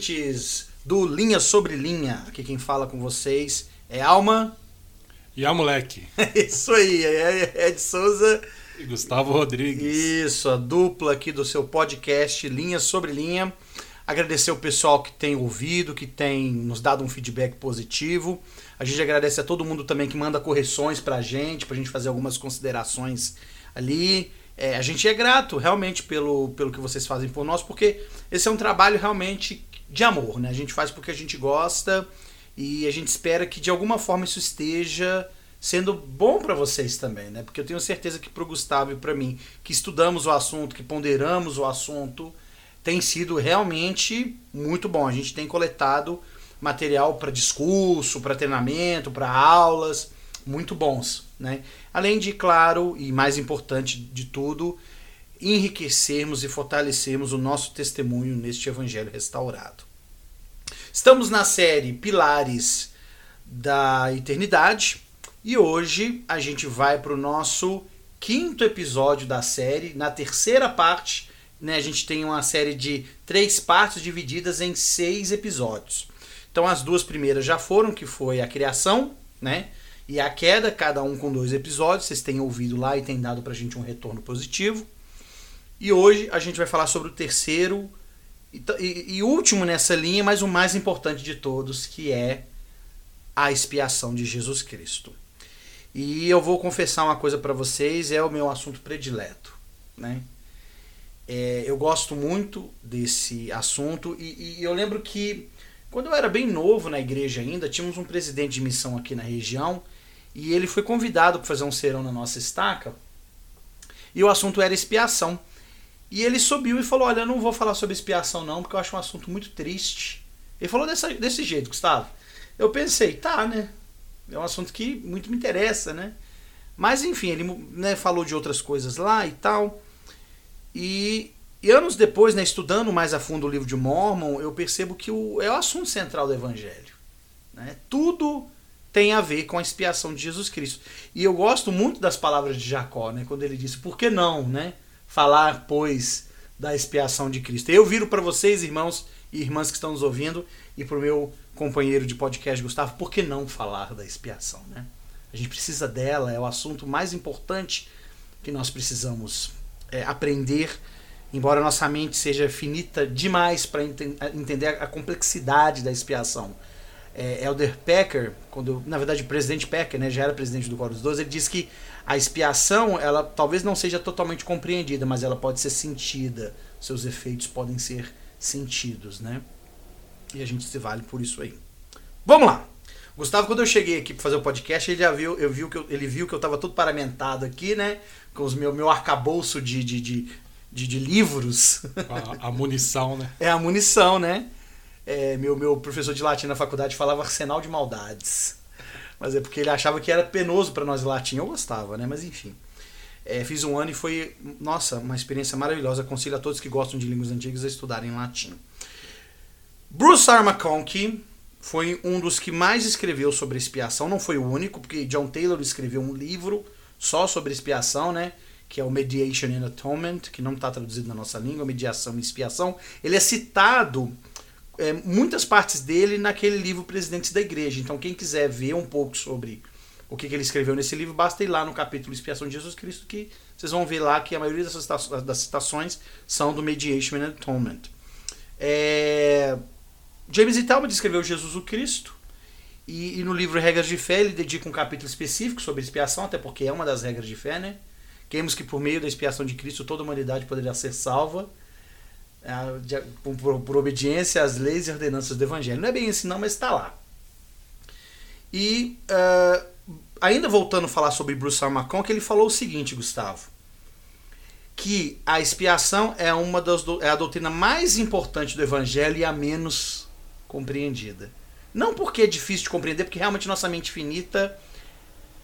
ouvintes do Linha sobre Linha. Aqui quem fala com vocês é Alma. E a moleque. Isso aí, é Ed Souza. E Gustavo Rodrigues. Isso, a dupla aqui do seu podcast Linha sobre Linha. Agradecer o pessoal que tem ouvido, que tem nos dado um feedback positivo. A gente agradece a todo mundo também que manda correções pra gente, pra gente fazer algumas considerações ali. É, a gente é grato realmente pelo, pelo que vocês fazem por nós, porque esse é um trabalho realmente de amor, né? A gente faz porque a gente gosta e a gente espera que de alguma forma isso esteja sendo bom para vocês também, né? Porque eu tenho certeza que para o Gustavo e para mim, que estudamos o assunto, que ponderamos o assunto, tem sido realmente muito bom. A gente tem coletado material para discurso, para treinamento, para aulas, muito bons, né? Além de, claro, e mais importante de tudo, enriquecermos e fortalecermos o nosso testemunho neste evangelho restaurado. Estamos na série Pilares da Eternidade e hoje a gente vai para o nosso quinto episódio da série. Na terceira parte, né, a gente tem uma série de três partes divididas em seis episódios. Então as duas primeiras já foram, que foi a criação, né? E a queda, cada um com dois episódios. Vocês têm ouvido lá e têm dado pra gente um retorno positivo. E hoje a gente vai falar sobre o terceiro e, e, e último nessa linha, mas o mais importante de todos, que é a expiação de Jesus Cristo. E eu vou confessar uma coisa para vocês, é o meu assunto predileto, né? É, eu gosto muito desse assunto e, e, eu lembro que quando eu era bem novo na igreja ainda, tínhamos um presidente de missão aqui na região e ele foi convidado para fazer um serão na nossa estaca e o assunto era expiação. E ele subiu e falou: Olha, eu não vou falar sobre expiação, não, porque eu acho um assunto muito triste. Ele falou dessa, desse jeito, Gustavo. Eu pensei, tá, né? É um assunto que muito me interessa, né? Mas enfim, ele né, falou de outras coisas lá e tal. E, e, anos depois, né, estudando mais a fundo o livro de Mormon, eu percebo que o, é o assunto central do Evangelho. Né? Tudo tem a ver com a expiação de Jesus Cristo. E eu gosto muito das palavras de Jacó, né, quando ele disse: Por que não, né? Falar, pois, da expiação de Cristo. Eu viro para vocês, irmãos e irmãs que estão nos ouvindo, e para o meu companheiro de podcast, Gustavo, por que não falar da expiação? Né? A gente precisa dela, é o assunto mais importante que nós precisamos é, aprender, embora nossa mente seja finita demais para ent entender a complexidade da expiação. É, Elder Packer, quando na verdade o presidente Packer, né, já era presidente do Coro dos Doze, ele disse que a expiação, ela talvez não seja totalmente compreendida, mas ela pode ser sentida. Seus efeitos podem ser sentidos, né? E a gente se vale por isso aí. Vamos lá. Gustavo, quando eu cheguei aqui para fazer o podcast, ele já viu, eu viu que eu, ele viu que eu estava todo paramentado aqui, né? Com os meu, meu arcabouço de, de, de, de, de livros. A, a, munição, né? É a munição, né? É, meu, meu professor de latim na faculdade falava arsenal de maldades. Mas é porque ele achava que era penoso para nós latim. Eu gostava, né? Mas enfim. É, fiz um ano e foi, nossa, uma experiência maravilhosa. Aconselho a todos que gostam de línguas antigas a estudarem latim. Bruce R. McConkie foi um dos que mais escreveu sobre expiação. Não foi o único, porque John Taylor escreveu um livro só sobre expiação, né? Que é o Mediation and Atonement, que não está traduzido na nossa língua, Mediação e Expiação. Ele é citado é, muitas partes dele naquele livro Presidentes da Igreja. Então, quem quiser ver um pouco sobre o que, que ele escreveu nesse livro, basta ir lá no capítulo Expiação de Jesus Cristo, que vocês vão ver lá que a maioria das citações são do Mediation and Atonement. É... James E. Talbot escreveu Jesus o Cristo, e, e, no livro Regras de Fé ele dedica um capítulo específico sobre expiação, até porque é uma das regras de fé, né? Queremos que por meio da expiação de Cristo toda a humanidade poderá ser salva. É, por, por, obediência às leis e ordenanças do Evangelho. Não é bem assim, não, mas está lá. E uh, ainda voltando a falar sobre Bruce R. Macon, que ele falou o seguinte, Gustavo, que a expiação é uma das é a doutrina mais importante do Evangelho e a menos compreendida. Não porque é difícil de compreender, porque realmente nossa mente finita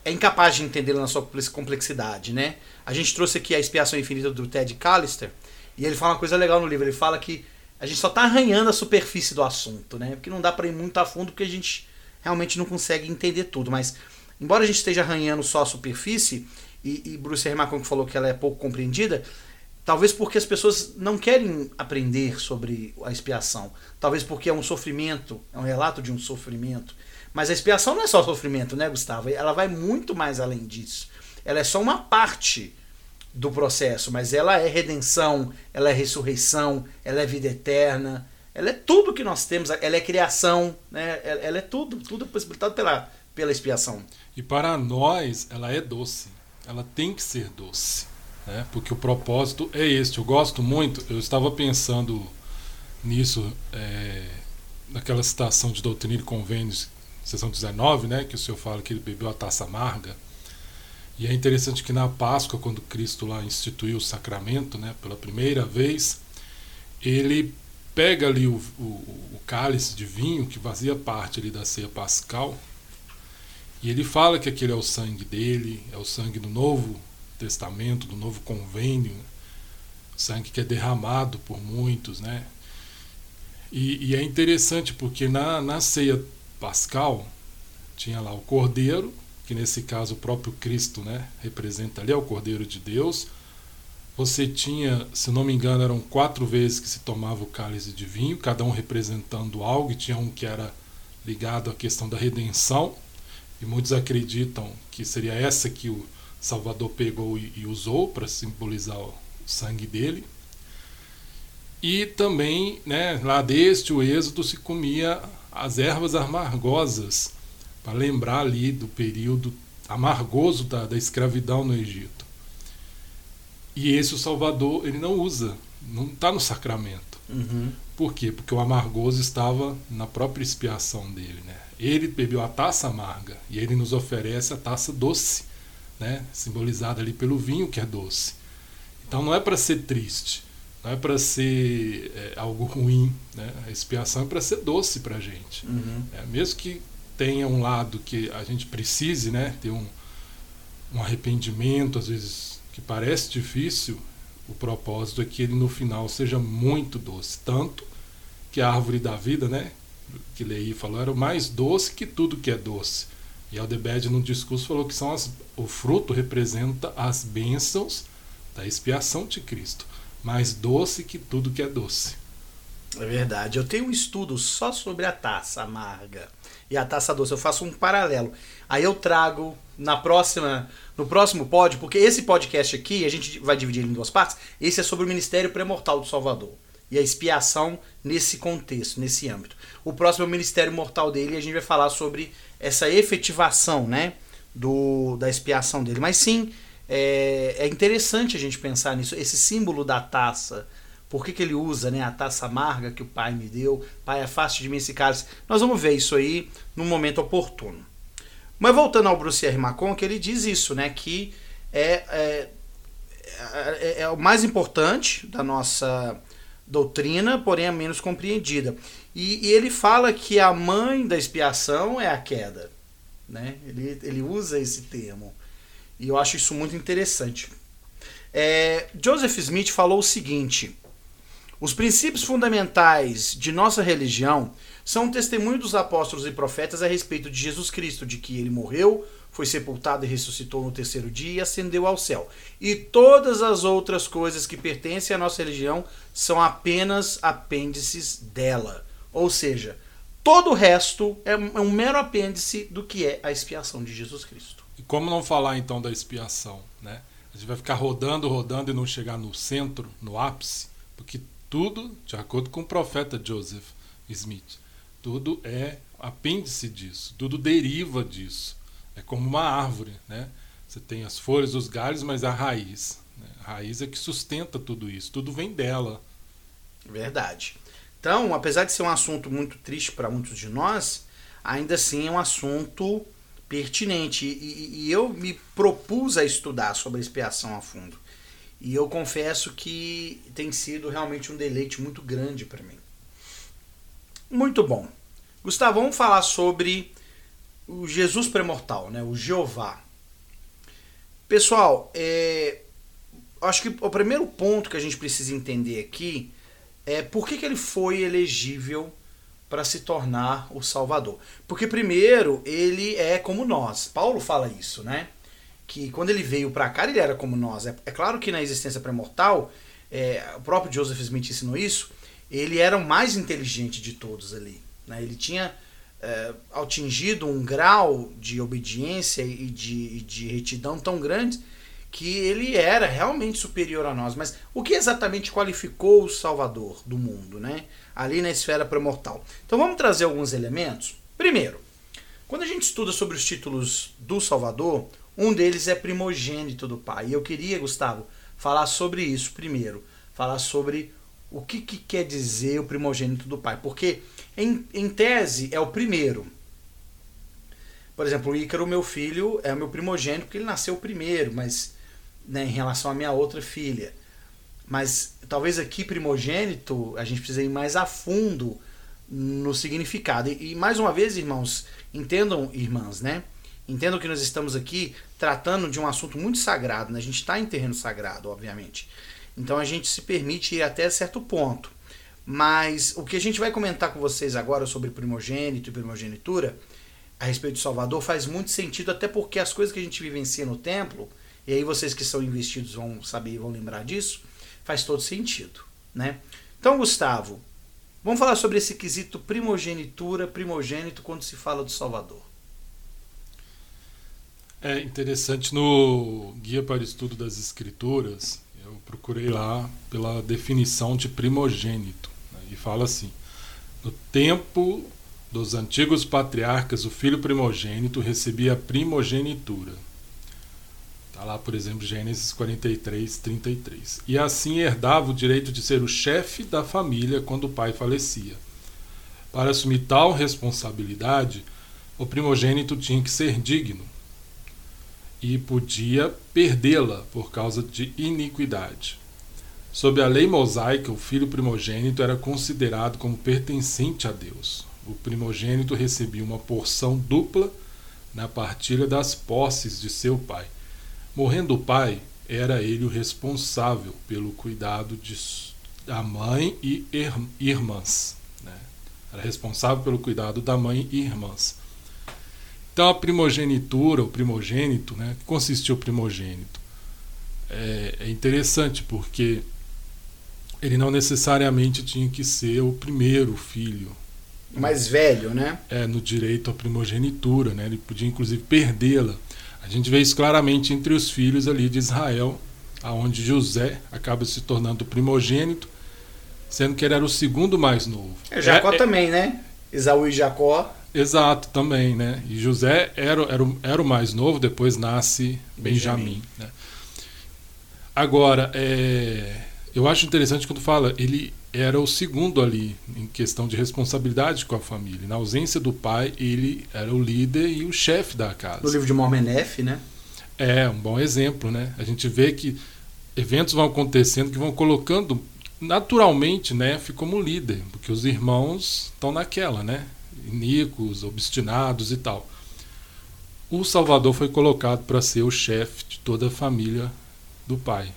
é incapaz de entendê-la na sua complexidade, né? A gente trouxe aqui a expiação infinita do Ted Callister, e ele fala uma coisa legal no livro, ele fala que a gente só está arranhando a superfície do assunto, né? Porque não dá para ir muito a fundo porque a gente realmente não consegue entender tudo, mas embora a gente esteja arranhando só a superfície, e, e Bruce R. Macon falou que ela é pouco compreendida, Talvez porque as pessoas não querem aprender sobre a expiação. Talvez porque é um sofrimento, é um relato de um sofrimento. Mas a expiação não é só sofrimento, né, Gustavo? Ela vai muito mais além disso. Ela é só uma parte do processo, mas ela é redenção, ela é ressurreição, ela é vida eterna, ela é tudo que nós temos, ela é criação, né? ela é tudo, tudo possibilitado pela, pela expiação. E para nós, ela é doce, ela tem que ser doce né? porque o propósito é este. Eu gosto muito, eu estava pensando nisso é, naquela citação de Doutrina e Convênios, sessão 19, né? que o senhor fala que ele bebeu a taça amarga. E é interessante que na Páscoa, quando Cristo lá instituiu o sacramento, né, pela primeira vez, ele pega ali o, o, o cálice de vinho que fazia parte ali da ceia pascal e ele fala que aquele é o sangue dele, é o sangue do novo Testamento, do novo convênio, sangue que é derramado por muitos, né? E, e é interessante porque na, na ceia pascal tinha lá o cordeiro, que nesse caso o próprio Cristo, né, representa ali é o cordeiro de Deus. Você tinha, se não me engano, eram quatro vezes que se tomava o cálice de vinho, cada um representando algo, e tinha um que era ligado à questão da redenção, e muitos acreditam que seria essa que o, Salvador pegou e, e usou para simbolizar o sangue dele. E também, né, lá desde o Êxodo se comia as ervas amargosas, para lembrar ali do período amargoso da, da escravidão no Egito. E esse o Salvador ele não usa, não está no sacramento. Uhum. Por quê? Porque o amargoso estava na própria expiação dele. Né? Ele bebeu a taça amarga e ele nos oferece a taça doce né? simbolizada ali pelo vinho que é doce. Então não é para ser triste, não é para ser é, algo ruim. Né? A expiação é para ser doce para a gente. Uhum. É, mesmo que tenha um lado que a gente precise né? ter um, um arrependimento, às vezes que parece difícil, o propósito é que ele no final seja muito doce. Tanto que a árvore da vida, né? que Leí falou, era o mais doce que tudo que é doce. E Aldebed, no discurso, falou que são as, o fruto representa as bênçãos da expiação de Cristo, mais doce que tudo que é doce. É verdade. Eu tenho um estudo só sobre a taça amarga e a taça doce. Eu faço um paralelo. Aí eu trago na próxima, no próximo pod, porque esse podcast aqui a gente vai dividir em duas partes. Esse é sobre o ministério pré-mortal do Salvador e a expiação nesse contexto, nesse âmbito. O próximo é o ministério mortal dele e a gente vai falar sobre essa efetivação, né, do, da expiação dele. Mas sim, é, é interessante a gente pensar nisso, esse símbolo da taça. Por que, que ele usa né, a taça amarga que o pai me deu? Pai, afaste de mim esse cálice. Nós vamos ver isso aí no momento oportuno. Mas voltando ao Bruce R. Macon, que ele diz isso, né? Que é, é, é, é o mais importante da nossa doutrina, porém é menos compreendida. E, e, ele fala que a mãe da expiação é a queda. Né? Ele, ele usa esse termo. E eu acho isso muito interessante. É, Joseph Smith falou o seguinte: os princípios fundamentais de nossa religião são um testemunho dos apóstolos e profetas a respeito de Jesus Cristo, de que ele morreu, foi sepultado e ressuscitou no terceiro dia e ascendeu ao céu. E todas as outras coisas que pertencem à nossa religião são apenas apêndices dela. Ou seja, todo o resto é um mero apêndice do que é a expiação de Jesus Cristo. E como não falar então da expiação, né? A gente vai ficar rodando, rodando e não chegar no centro, no ápice, porque tudo, de acordo com o profeta Joseph Smith, tudo é apêndice disso, tudo deriva disso. É como uma árvore, né? Você tem as folhas, os galhos, mas a raiz. Né? A raiz é que sustenta tudo isso. Tudo vem dela. Verdade. Então, apesar de ser um assunto muito triste para muitos de nós, ainda assim é um assunto pertinente. E, e, eu me propus a estudar sobre a expiação a fundo. E eu confesso que tem sido realmente um deleite muito grande para mim. Muito bom. Gustavo, vamos falar sobre o Jesus premortal, né? o Jeová. Pessoal, é, acho que o primeiro ponto que a gente precisa entender aqui é por que, que ele foi elegível para se tornar o Salvador. Porque, primeiro, ele é como nós. Paulo fala isso, né? Que quando ele veio para cá, ele era como nós. É, é claro que na existência premortal, é, o próprio Joseph Smith ensinou isso, ele era o mais inteligente de todos ali. Né? Ele tinha é, atingido um grau de obediência e de, de retidão tão grande que ele era realmente superior a nós. Mas o que exatamente qualificou o Salvador do mundo, né? Ali na esfera premortal. Então vamos trazer alguns elementos. Primeiro, quando a gente estuda sobre os títulos do Salvador, um deles é primogênito do Pai. E eu queria, Gustavo, falar sobre isso primeiro. Falar sobre o que, que quer dizer o primogênito do Pai. Porque, em, em tese, é o primeiro. Por exemplo, o Ícaro, meu filho, é o meu primogênito porque ele nasceu primeiro, mas né, em relação à minha outra filha. Mas talvez aqui primogênito a gente precisa ir mais a fundo no significado. E, e mais uma vez, irmãos, entendam, irmãs, né? Entendam que nós estamos aqui tratando de um assunto muito sagrado. Né? A gente está em terreno sagrado, obviamente. Então a gente se permite ir até certo ponto. Mas o que a gente vai comentar com vocês agora sobre primogênito e primogenitura a respeito de Salvador faz muito sentido, até porque as coisas que a gente vivencia no templo e aí vocês que são investidos vão saber e vão lembrar disso, faz todo sentido, né? Então, Gustavo, vamos falar sobre esse quesito primogenitura, primogênito quando se fala do Salvador. É interessante no Guia para o Estudo das Escrituras, eu procurei lá pela definição de primogênito né, e fala assim: no tempo dos antigos patriarcas, o filho primogênito recebia a primogenitura Está lá, por exemplo, Gênesis 43, 33. E assim herdava o direito de ser o chefe da família quando o pai falecia. Para assumir tal responsabilidade, o primogênito tinha que ser digno e podia perdê-la por causa de iniquidade. Sob a lei mosaica, o filho primogênito era considerado como pertencente a Deus. O primogênito recebia uma porção dupla na partilha das posses de seu pai. Morrendo o pai, era ele o responsável pelo cuidado de, da mãe e irmãs. Né? Era responsável pelo cuidado da mãe e irmãs. Então a primogenitura, o primogênito, né? que consistiu o primogênito? É, é interessante porque ele não necessariamente tinha que ser o primeiro filho. Mais velho, né? É, no direito à primogenitura, né? Ele podia inclusive perdê-la. A gente vê isso claramente entre os filhos ali de Israel, aonde José acaba se tornando o primogênito, sendo que ele era o segundo mais novo. É, Jacó é, é também, né? Esaú e Jacó. Exato, também, né? E José era, era, o, era o mais novo, depois nasce Benjamim. Benjamim né? Agora, é, eu acho interessante quando fala, ele era o segundo ali em questão de responsabilidade com a família. Na ausência do pai, ele era o líder e o chefe da casa. No livro de Mormenef, né? É, um bom exemplo, né? A gente vê que eventos vão acontecendo que vão colocando naturalmente Nef como líder, porque os irmãos estão naquela, né? Iníquos, obstinados e tal. O Salvador foi colocado para ser o chefe de toda a família do pai.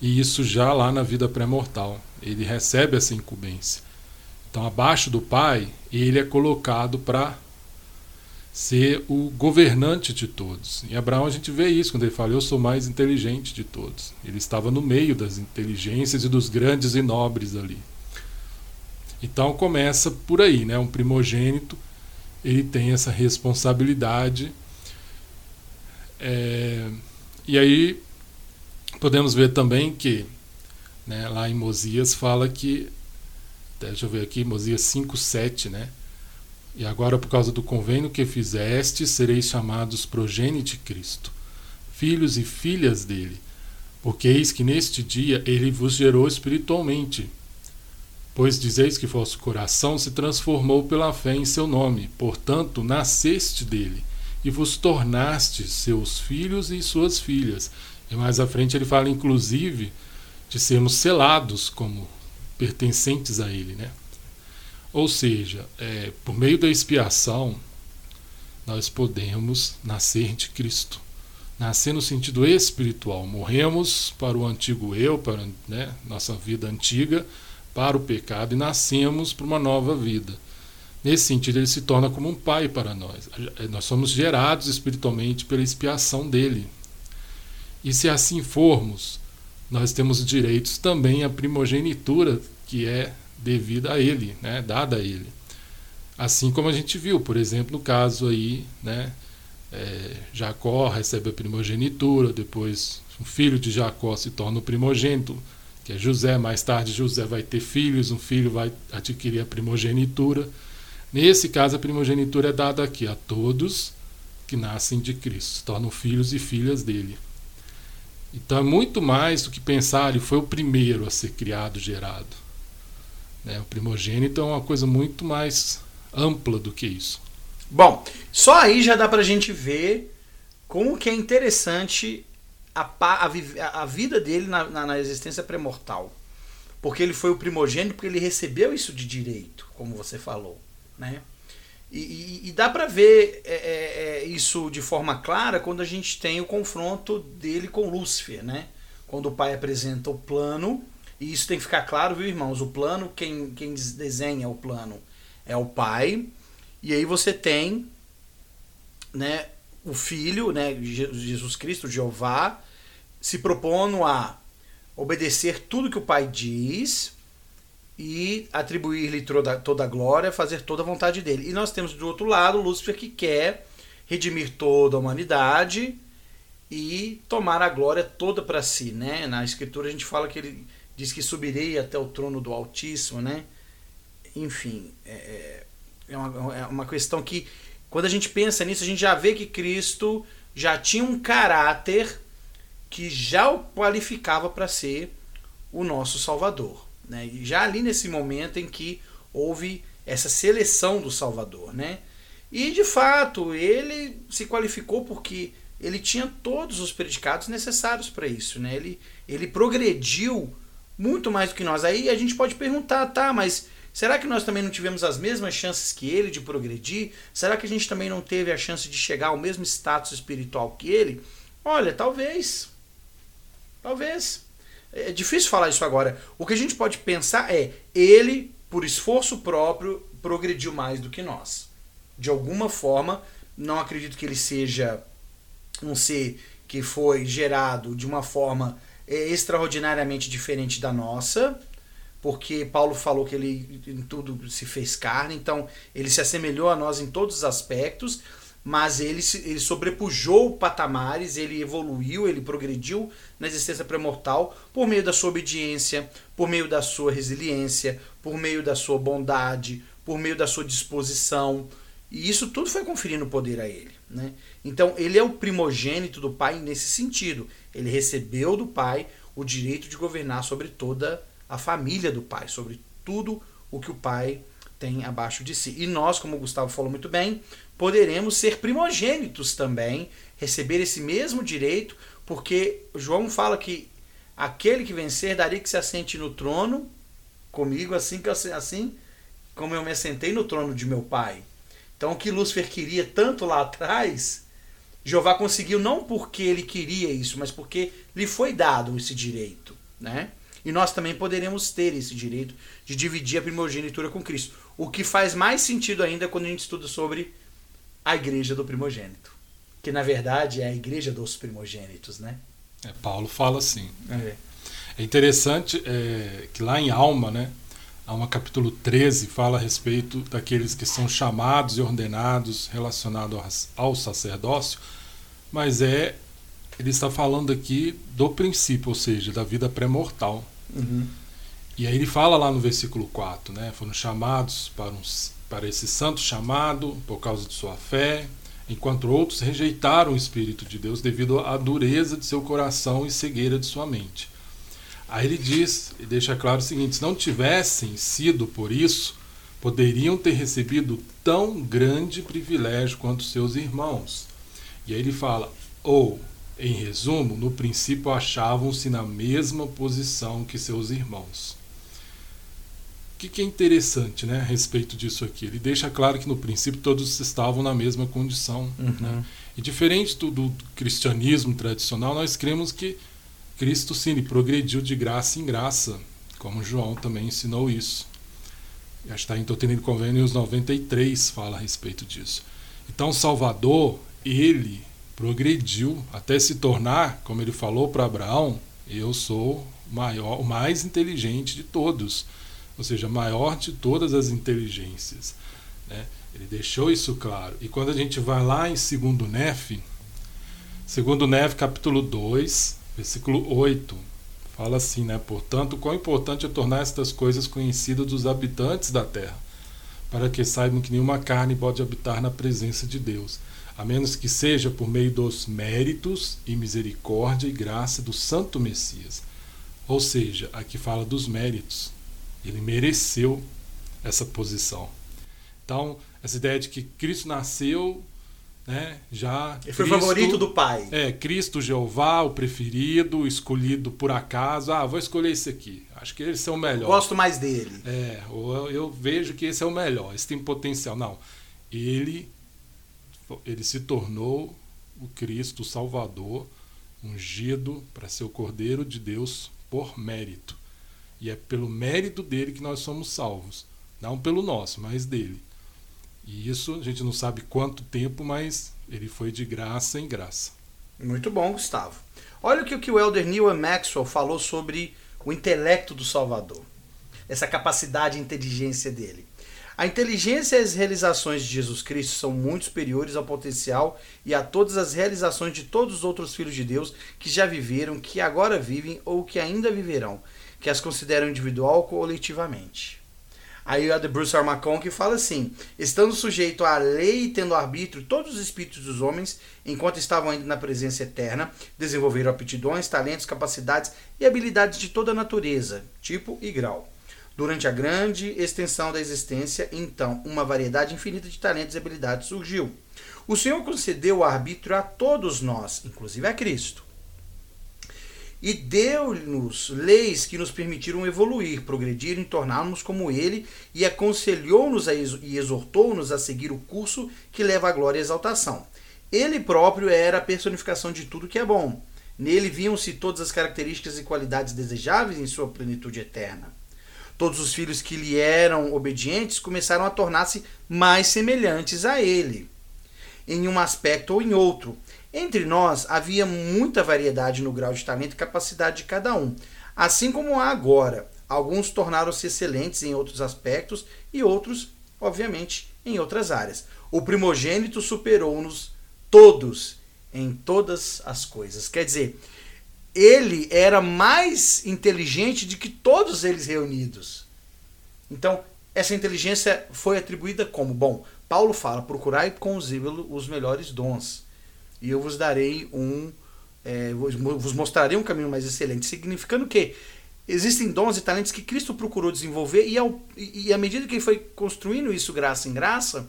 E isso já lá na vida pré-mortal. Ele recebe essa incumbência. Então, abaixo do pai, ele é colocado para ser o governante de todos. Em Abraão a gente vê isso quando ele fala: Eu sou mais inteligente de todos. Ele estava no meio das inteligências e dos grandes e nobres ali. Então começa por aí, né? Um primogênito ele tem essa responsabilidade. É, e aí podemos ver também que né, lá em Mosias fala que, deixa eu ver aqui, Mosias 5,7, né? E agora, por causa do convênio que fizeste, sereis chamados progênite de Cristo, filhos e filhas dele, porque eis que neste dia ele vos gerou espiritualmente. Pois dizeis que vosso coração se transformou pela fé em seu nome, portanto, nasceste dele, e vos tornastes seus filhos e suas filhas, e mais à frente ele fala, inclusive, de sermos selados como pertencentes a Ele. Né? Ou seja, é, por meio da expiação, nós podemos nascer de Cristo. Nascer no sentido espiritual. Morremos para o antigo eu, para né, nossa vida antiga, para o pecado, e nascemos para uma nova vida. Nesse sentido, ele se torna como um pai para nós. Nós somos gerados espiritualmente pela expiação dele, e se assim formos, nós temos direitos também à primogenitura que é devida a ele, né, dada a ele. Assim como a gente viu, por exemplo, no caso aí, né, é, Jacó recebe a primogenitura, depois o filho de Jacó se torna o primogênito, que é José. Mais tarde, José vai ter filhos, um filho vai adquirir a primogenitura. Nesse caso, a primogenitura é dada aqui a todos que nascem de Cristo, tornam filhos e filhas dele. Então é muito mais do que pensar, ele foi o primeiro a ser criado, gerado. Né? O primogênito é uma coisa muito mais ampla do que isso. Bom, só aí já dá pra gente ver como que é interessante a, a, a vida dele na, na, na existência pré-mortal. Porque ele foi o primogênito, porque ele recebeu isso de direito, como você falou. Né? E, e, e dá para ver é, é, é, isso de forma clara quando a gente tem o confronto dele com Lúcifer. Né? Quando o pai apresenta o plano, e isso tem que ficar claro, viu, irmãos? O plano, quem, quem desenha o plano é o pai, e aí você tem né, o filho, né, Jesus Cristo, Jeová, se propondo a obedecer tudo que o pai diz e atribuir-lhe toda, toda a glória, fazer toda a vontade dele. E nós temos do outro lado Lúcifer que quer redimir toda a humanidade e tomar a glória toda para si, né? Na escritura a gente fala que ele diz que subirei até o trono do Altíssimo, né? Enfim, é, é é uma, é uma questão que, quando a gente pensa nisso, a gente já vê que Cristo já tinha um caráter que já o qualificava para ser o nosso Salvador. Né? E já ali nesse momento em que houve essa seleção do Salvador. Né? E de fato, ele se qualificou porque ele tinha todos os predicados necessários para isso. Né? Ele, ele progrediu muito mais do que nós. Aí a gente pode perguntar, tá, mas Será que nós também não tivemos as mesmas chances que ele de progredir? Será que a gente também não teve a chance de chegar ao mesmo status espiritual que ele? Olha, talvez. Talvez. É difícil falar isso agora. O que a gente pode pensar é: ele, por esforço próprio, progrediu mais do que nós. De alguma forma, não acredito que ele seja um ser que foi gerado de uma forma é, extraordinariamente diferente da nossa, porque Paulo falou que ele em tudo se fez carne, então ele se assemelhou a nós em todos os aspectos, mas ele, ele sobrepujou patamares, ele evoluiu, ele progrediu na existência pré-mortal por meio da sua obediência, por meio da sua resiliência, por meio da sua bondade, por meio da sua disposição. E isso tudo foi conferindo poder a ele. Né? Então, ele é o primogênito do Pai nesse sentido. Ele recebeu do Pai o direito de governar sobre toda a família do pai, sobre tudo o que o pai tem abaixo de si. E nós, como o Gustavo falou muito bem, poderemos ser primogênitos também, receber esse mesmo direito, porque João fala que aquele que vencer daria que se assente no trono comigo, assim que assim como eu me assentei no trono de meu pai. Então o que Lúcifer queria tanto lá atrás, Jeová conseguiu não porque ele queria isso, mas porque lhe foi dado esse direito, né? E nós também poderemos ter esse direito de dividir a primogenitura com Cristo. O que faz mais sentido ainda quando a gente estuda sobre a igreja do primogênito. Que na verdade é a igreja dos primogênitos, né? É, Paulo fala assim. É, é interessante é, que lá em Alma, né? Alma capítulo 13 fala a respeito daqueles que são chamados e ordenados relacionados ao sacerdócio, mas é ele está falando aqui do princípio, ou seja, da vida pré-mortal. Uhum. E aí ele fala lá no versículo 4, né? Foram chamados para, um, para esse santo chamado por causa de sua fé, enquanto outros rejeitaram o Espírito de Deus devido à dureza de seu coração e cegueira de sua mente. Aí ele diz e deixa claro o seguinte: se não tivessem sido por isso, poderiam ter recebido tão grande privilégio quanto seus irmãos. E aí ele fala: ou em resumo, no princípio achavam-se na mesma posição que seus irmãos. O que, que, é interessante né, a respeito disso aqui? Ele deixa claro que no princípio todos estavam na mesma condição. Uhum. Né? E diferente do, do, cristianismo tradicional, nós cremos que Cristo sim progrediu de graça em graça, como João também ensinou isso. Já está em Doutrina e Convênios 93 fala a respeito disso. Então, Salvador, ele progrediu até se tornar, como ele falou para Abraão, eu sou maior, o mais inteligente de todos, ou seja, maior de todas as inteligências. Né? Ele deixou isso claro. E quando a gente vai lá em 2 Nef, 2 Nef capítulo 2, versículo 8, fala assim, né? Portanto, quão importante é tornar estas coisas conhecidas dos habitantes da terra, para que saibam que nenhuma carne pode habitar na presença de Deus, a menos que seja por meio dos méritos e misericórdia e graça do Santo Messias. Ou seja, aqui fala dos méritos. Ele mereceu essa posição. Então, essa ideia de que Cristo nasceu, né, já. Ele foi favorito do Pai. É, Cristo Jeová, o preferido, escolhido por acaso. Ah, vou escolher esse aqui. Acho que esse é o melhor. Gosto mais dele. É, eu, eu vejo que esse é o melhor, esse tem potencial. Não. Ele ele se tornou o Cristo, o Salvador, ungido para ser o Cordeiro de Deus por mérito. E é pelo mérito dele que nós somos salvos. Não pelo nosso, mas dele. E isso a gente não sabe quanto tempo, mas ele foi de graça em graça. Muito bom, Gustavo. Olha o que o Elder Neil Maxwell falou sobre o intelecto do Salvador. Essa capacidade e inteligência dele. A inteligência e as realizações de Jesus Cristo são muito superiores ao potencial e a todas as realizações de todos os outros filhos de Deus que já viveram, que agora vivem ou que ainda viverão, que as consideram individual ou coletivamente. Aí o Bruce Armacon que fala assim: estando sujeito à lei e tendo arbítrio, todos os espíritos dos homens, enquanto estavam ainda na presença eterna, desenvolveram aptidões, talentos, capacidades e habilidades de toda natureza, tipo e grau. Durante a grande extensão da existência, então, uma variedade infinita de talentos e habilidades surgiu. O Senhor concedeu o arbítrio a todos nós, inclusive a Cristo. E deu-nos leis que nos permitiram evoluir, progredir e tornarmos como Ele, e aconselhou-nos e exortou-nos a seguir o curso que leva à glória e exaltação. Ele próprio era a personificação de tudo que é bom. Nele viam-se todas as características e qualidades desejáveis em sua plenitude eterna. Todos os filhos que lhe eram obedientes começaram a tornar-se mais semelhantes a ele, em um aspecto ou em outro. Entre nós havia muita variedade no grau de talento e capacidade de cada um, assim como há agora. Alguns tornaram-se excelentes em outros aspectos e outros, obviamente, em outras áreas. O primogênito superou-nos todos em todas as coisas. Quer dizer, ele era mais inteligente do que todos eles reunidos. Então, essa inteligência foi atribuída como? Bom, Paulo fala: procurai com zelo os melhores dons, e eu vos darei um. É, vos mostrarei um caminho mais excelente. Significando que existem dons e talentos que Cristo procurou desenvolver, e, ao, e à medida que ele foi construindo isso graça em graça,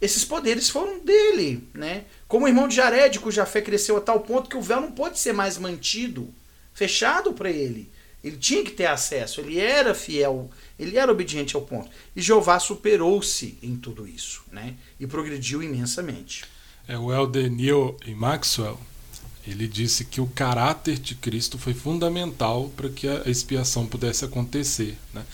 esses poderes foram dele, né? Como o irmão de Jared, cuja fé cresceu a tal ponto que o véu não pode ser mais mantido, fechado para ele. Ele tinha que ter acesso, ele era fiel, ele era obediente ao ponto. E Jeová superou-se em tudo isso, né? E progrediu imensamente. É, o Elder Neil e Maxwell, ele disse que o caráter de Cristo foi fundamental para que a expiação pudesse acontecer, né?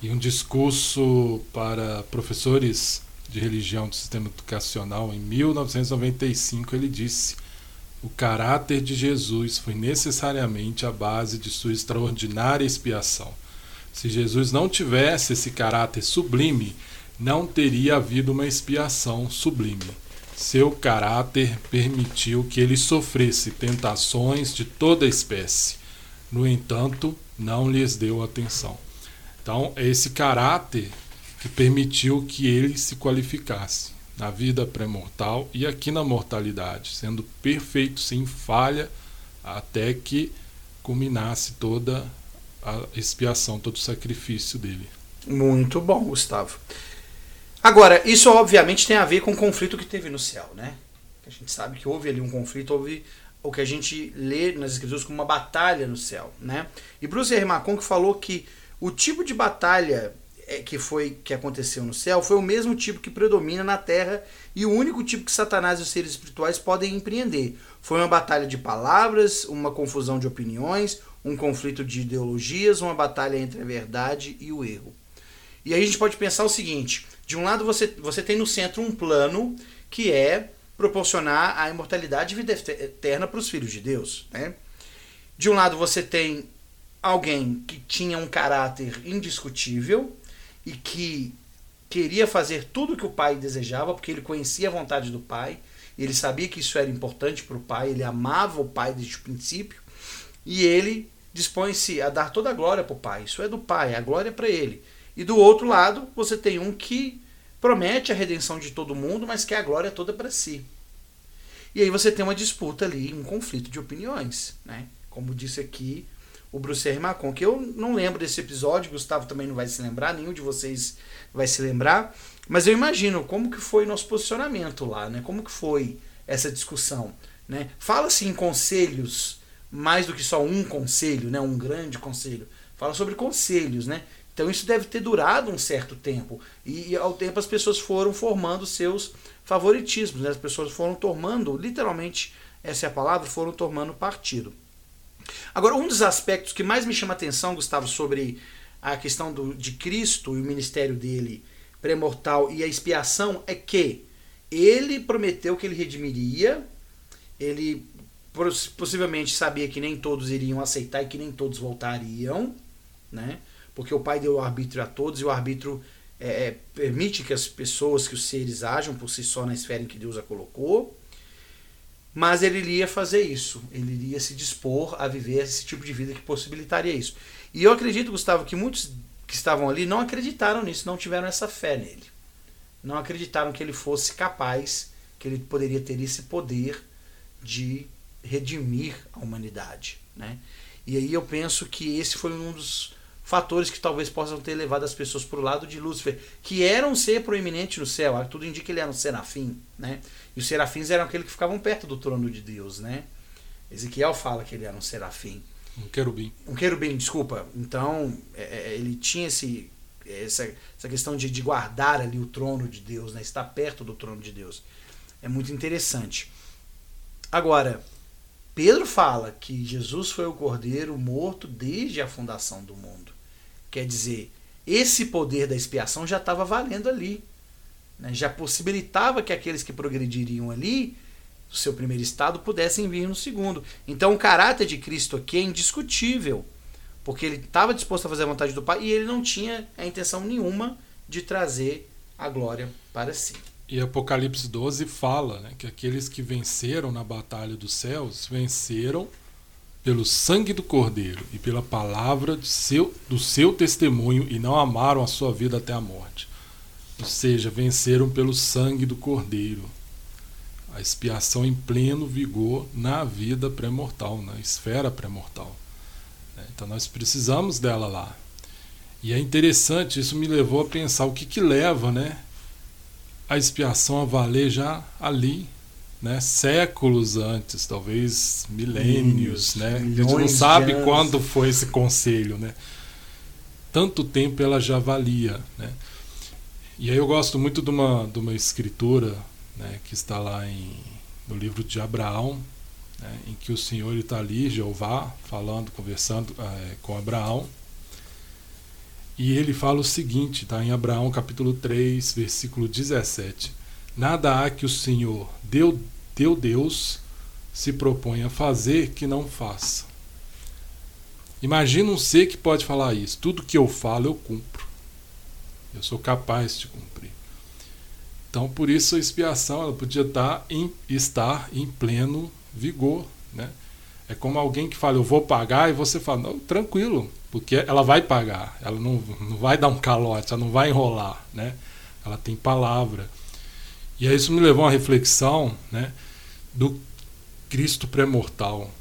E um discurso para professores de religião do sistema educacional, em 1995, ele disse: O caráter de Jesus foi necessariamente a base de sua extraordinária expiação. Se Jesus não tivesse esse caráter sublime, não teria havido uma expiação sublime. Seu caráter permitiu que ele sofresse tentações de toda espécie. No entanto, não lhes deu atenção. Então, esse caráter que permitiu que ele se qualificasse na vida pré-mortal e aqui na mortalidade, sendo perfeito, sem falha, até que culminasse toda a expiação, todo o sacrifício dele. Muito bom, Gustavo. Agora, isso obviamente tem a ver com o conflito que teve no céu, né? A gente sabe que houve ali um conflito, houve o que a gente lê nas escrituras como uma batalha no céu, né? E Bruce R. Que falou que o tipo de batalha é, que foi que aconteceu no céu foi o mesmo tipo que predomina na terra e o único tipo que Satanás e os seres espirituais podem empreender. Foi uma batalha de palavras, uma confusão de opiniões, um conflito de ideologias, uma batalha entre a verdade e o erro. E aí a gente pode pensar o seguinte: de um lado você, você tem no centro um plano que é proporcionar a imortalidade e vida eterna para os filhos de Deus, né? De um lado você tem alguém que tinha um caráter indiscutível e que queria fazer tudo o que o pai desejava, porque ele conhecia a vontade do pai, ele sabia que isso era importante para o pai, ele amava o pai desde o princípio, e ele dispõe-se a dar toda a glória para o pai. Isso é do pai, a glória é para ele. E do outro lado, você tem um que promete a redenção de todo mundo, mas quer a glória toda para si. E aí você tem uma disputa ali, um conflito de opiniões, né? Como disse aqui o Bruce R. Macon, que eu não lembro desse episódio, Gustavo também não vai se lembrar, nenhum de vocês vai se lembrar, mas eu imagino como que foi nosso posicionamento lá, né? Como que foi essa discussão, né? Fala-se em conselhos mais do que só um conselho, né? Um grande conselho. Fala sobre conselhos, né? Então isso deve ter durado um certo tempo e ao tempo as pessoas foram formando seus favoritismos, né? as pessoas foram tomando, literalmente essa é a palavra, foram tomando partido. Agora, um dos aspectos que mais me chama a atenção, Gustavo, sobre a questão do, de Cristo e o ministério dele pré-mortal e a expiação é que ele prometeu que ele redimiria, ele possivelmente sabia que nem todos iriam aceitar e que nem todos voltariam, né? Porque o Pai deu o arbítrio a todos e o arbítrio é, é, permite que as pessoas, que os seres ajam por si só na esfera em que Deus a colocou. Mas ele iria fazer isso, ele iria se dispor a viver esse tipo de vida que possibilitaria isso. E eu acredito, Gustavo, que muitos que estavam ali não acreditaram nisso, não tiveram essa fé nele. Não acreditaram que ele fosse capaz, que ele poderia ter esse poder de redimir a humanidade. Né? E aí eu penso que esse foi um dos fatores que talvez possam ter levado as pessoas para o lado de Lúcifer, que era um ser proeminente no céu, tudo indica que ele era um serafim, né? E os serafins eram aqueles que ficavam perto do trono de Deus, né? Ezequiel fala que ele era um serafim. Um querubim. Um querubim, desculpa. Então, é, é ele tinha esse, essa, essa questão de, de guardar ali o trono de Deus, né? Estar perto do trono de Deus. É muito interessante. Agora, Pedro fala que Jesus foi o cordeiro morto desde a fundação do mundo. Quer dizer, esse poder da expiação já estava valendo ali. Né? Já possibilitava que aqueles que progrediriam ali, do seu primeiro estado, pudessem vir no segundo. Então o caráter de Cristo aqui é indiscutível. Porque ele estava disposto a fazer a vontade do Pai e ele não tinha a intenção nenhuma de trazer a glória para si. E Apocalipse 12 fala né, que aqueles que venceram na batalha dos céus venceram pelo sangue do Cordeiro e pela palavra de seu, do seu testemunho e não amaram a sua vida até a morte. Ou seja, venceram pelo sangue do Cordeiro. A expiação em pleno vigor na vida pré-mortal, na esfera pré-mortal. É, então nós precisamos dela lá. E é interessante, isso me levou a pensar o que, que leva né, a expiação a valer já ali, né, séculos antes, talvez milênios, né? A gente não sabe quando foi esse conselho, né? Tanto tempo ela já valia, né? E aí eu gosto muito de uma, de uma escritura né, que está lá em, no livro de Abraão, né, em que o Senhor está ali, Jeová, falando, conversando é, com Abraão. E ele fala o seguinte, está em Abraão capítulo 3, versículo 17. Nada há que o Senhor, deu, teu Deus, se propõe a fazer que não faça. Imagina um ser que pode falar isso. Tudo que eu falo, eu cumpro. Eu sou capaz de cumprir. Então, por isso a expiação ela podia estar em, estar em pleno vigor. Né? É como alguém que fala, eu vou pagar, e você fala, não, tranquilo, porque ela vai pagar. Ela não, não vai dar um calote, ela não vai enrolar. Né? Ela tem palavra. E aí isso me levou a uma reflexão né, do Cristo pré-mortal,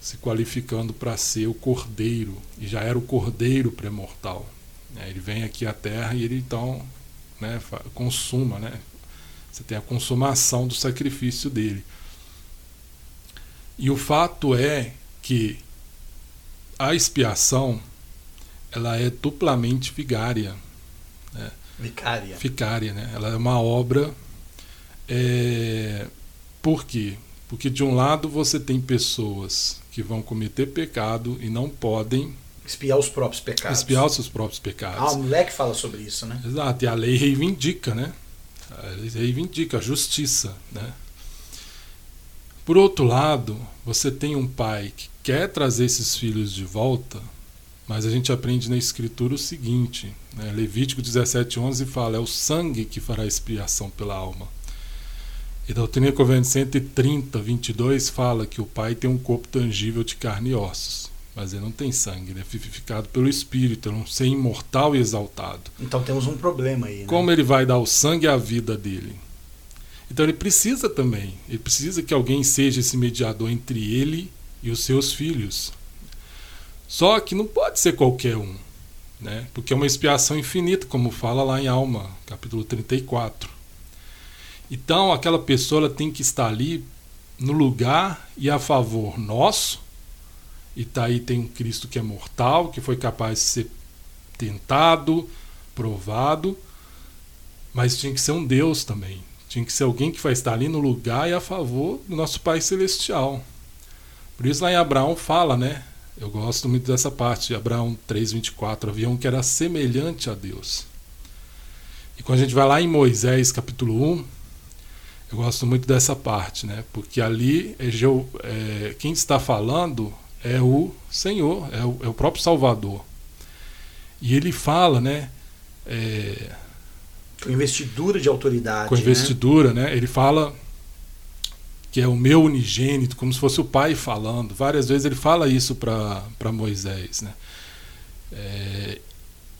se qualificando para ser o Cordeiro, e já era o Cordeiro pré-mortal. É, ele vem aqui à Terra e ele então né, consuma, né? Você tem a consumação do sacrifício dele. E o fato é que a expiação ela é duplamente vigária. Vicária. Vicária, né? Ela é uma obra. É... Por quê? Porque de um lado você tem pessoas que vão cometer pecado e não podem espiar os próprios pecados. Espiar os seus próprios pecados. Ah, o moleque fala sobre isso, né? Exato, e a lei reivindica, né? A lei reivindica a justiça, né? Por outro lado, você tem um pai que quer trazer esses filhos de volta, mas a gente aprende na Escritura o seguinte: né? Levítico 17,11 fala, é o sangue que fará expiação pela alma. E Doutrina Convênio 130, 22 fala que o Pai tem um corpo tangível de carne e ossos, mas ele não tem sangue, ele é vivificado pelo Espírito, ele é um ser imortal e exaltado. Então temos um problema aí. Né? Como ele vai dar o sangue à vida dele? Então ele precisa também, ele precisa que alguém seja esse mediador entre ele e os seus filhos. Só que não pode ser qualquer um, né? porque é uma expiação infinita, como fala lá em Alma, capítulo 34. Então, aquela pessoa tem que estar ali no lugar e a favor nosso. E tá aí tem um Cristo que é mortal, que foi capaz de ser tentado, provado, mas tinha que ser um Deus também. Tinha que ser alguém que vai estar ali no lugar e a favor do nosso Pai Celestial. Por isso lá em Abraão fala, né? Eu gosto muito dessa parte de Abraão 3:24, havia um que era semelhante a Deus. E quando a gente vai lá em Moisés, capítulo 1, eu gosto muito dessa parte, né? Porque ali é, é, quem está falando é o Senhor, é o, é o, próprio Salvador. E ele fala, né? É, com investidura de autoridade. Com né? investidura, né? né? Ele fala que é o meu unigênito, como se fosse o pai falando. Várias vezes ele fala isso para Moisés, né? É,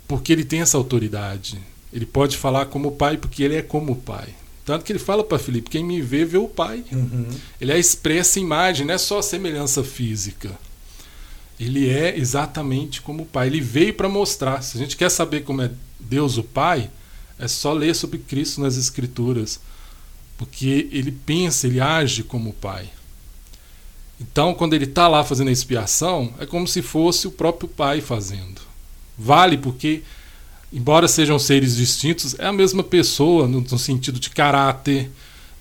porque ele tem essa autoridade. Ele pode falar como pai porque ele é como o pai. Tanto que ele fala para Filipe: quem me vê, vê o Pai. Uhum. Ele é expressa imagem, não é só semelhança física. Ele é exatamente como o Pai. Ele veio para mostrar. Se a gente quer saber como é Deus o Pai, é só ler sobre Cristo nas Escrituras. Porque ele pensa, ele age como o Pai. Então, quando ele está lá fazendo a expiação, é como se fosse o próprio Pai fazendo. Vale porque embora sejam seres distintos, é a mesma pessoa no, no sentido de caráter,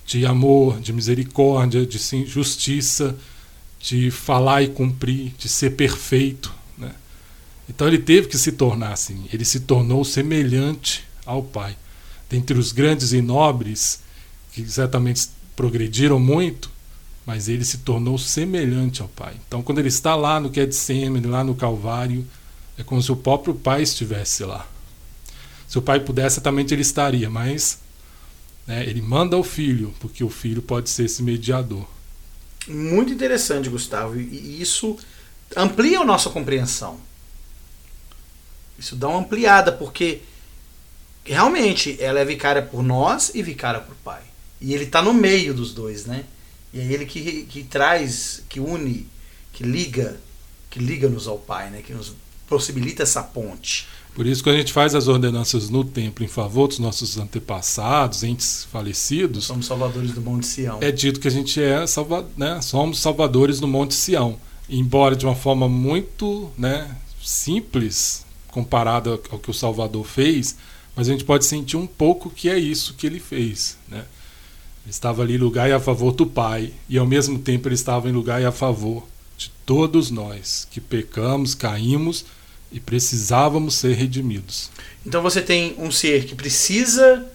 de amor, de misericórdia, de justiça, de falar e cumprir, de ser perfeito. Né? Então ele teve que se tornar assim. Ele se tornou semelhante ao Pai. Dentre os grandes e nobres, que certamente progrediram muito, mas ele se tornou semelhante ao Pai. Então, quando ele está lá no Getsemane, lá no Calvário, é como se o próprio Pai estivesse lá. Se o pai pudesse, certamente ele estaria, mas né, ele manda o filho, porque o filho pode ser esse mediador. Muito interessante, Gustavo. E isso amplia a nossa compreensão. Isso dá uma ampliada, porque realmente ela é vicária por nós e vicária por pai. E ele está no meio dos dois, né? E é ele que, que traz, que une, que liga, que liga-nos ao pai, né? Que nos possibilita essa ponte. Por isso, quando a gente faz as ordenanças no templo em favor dos nossos antepassados, entes falecidos. Somos salvadores do Monte Sião. É dito que a gente é salva, né, somos salvadores do Monte Sião. Embora de uma forma muito né, simples, comparada ao que o Salvador fez, mas a gente pode sentir um pouco que é isso que ele fez. Né? Estava ali em lugar e a favor do Pai, e ao mesmo tempo ele estava em lugar e a favor de todos nós que pecamos, caímos e precisávamos ser redimidos. Então você tem um ser que precisa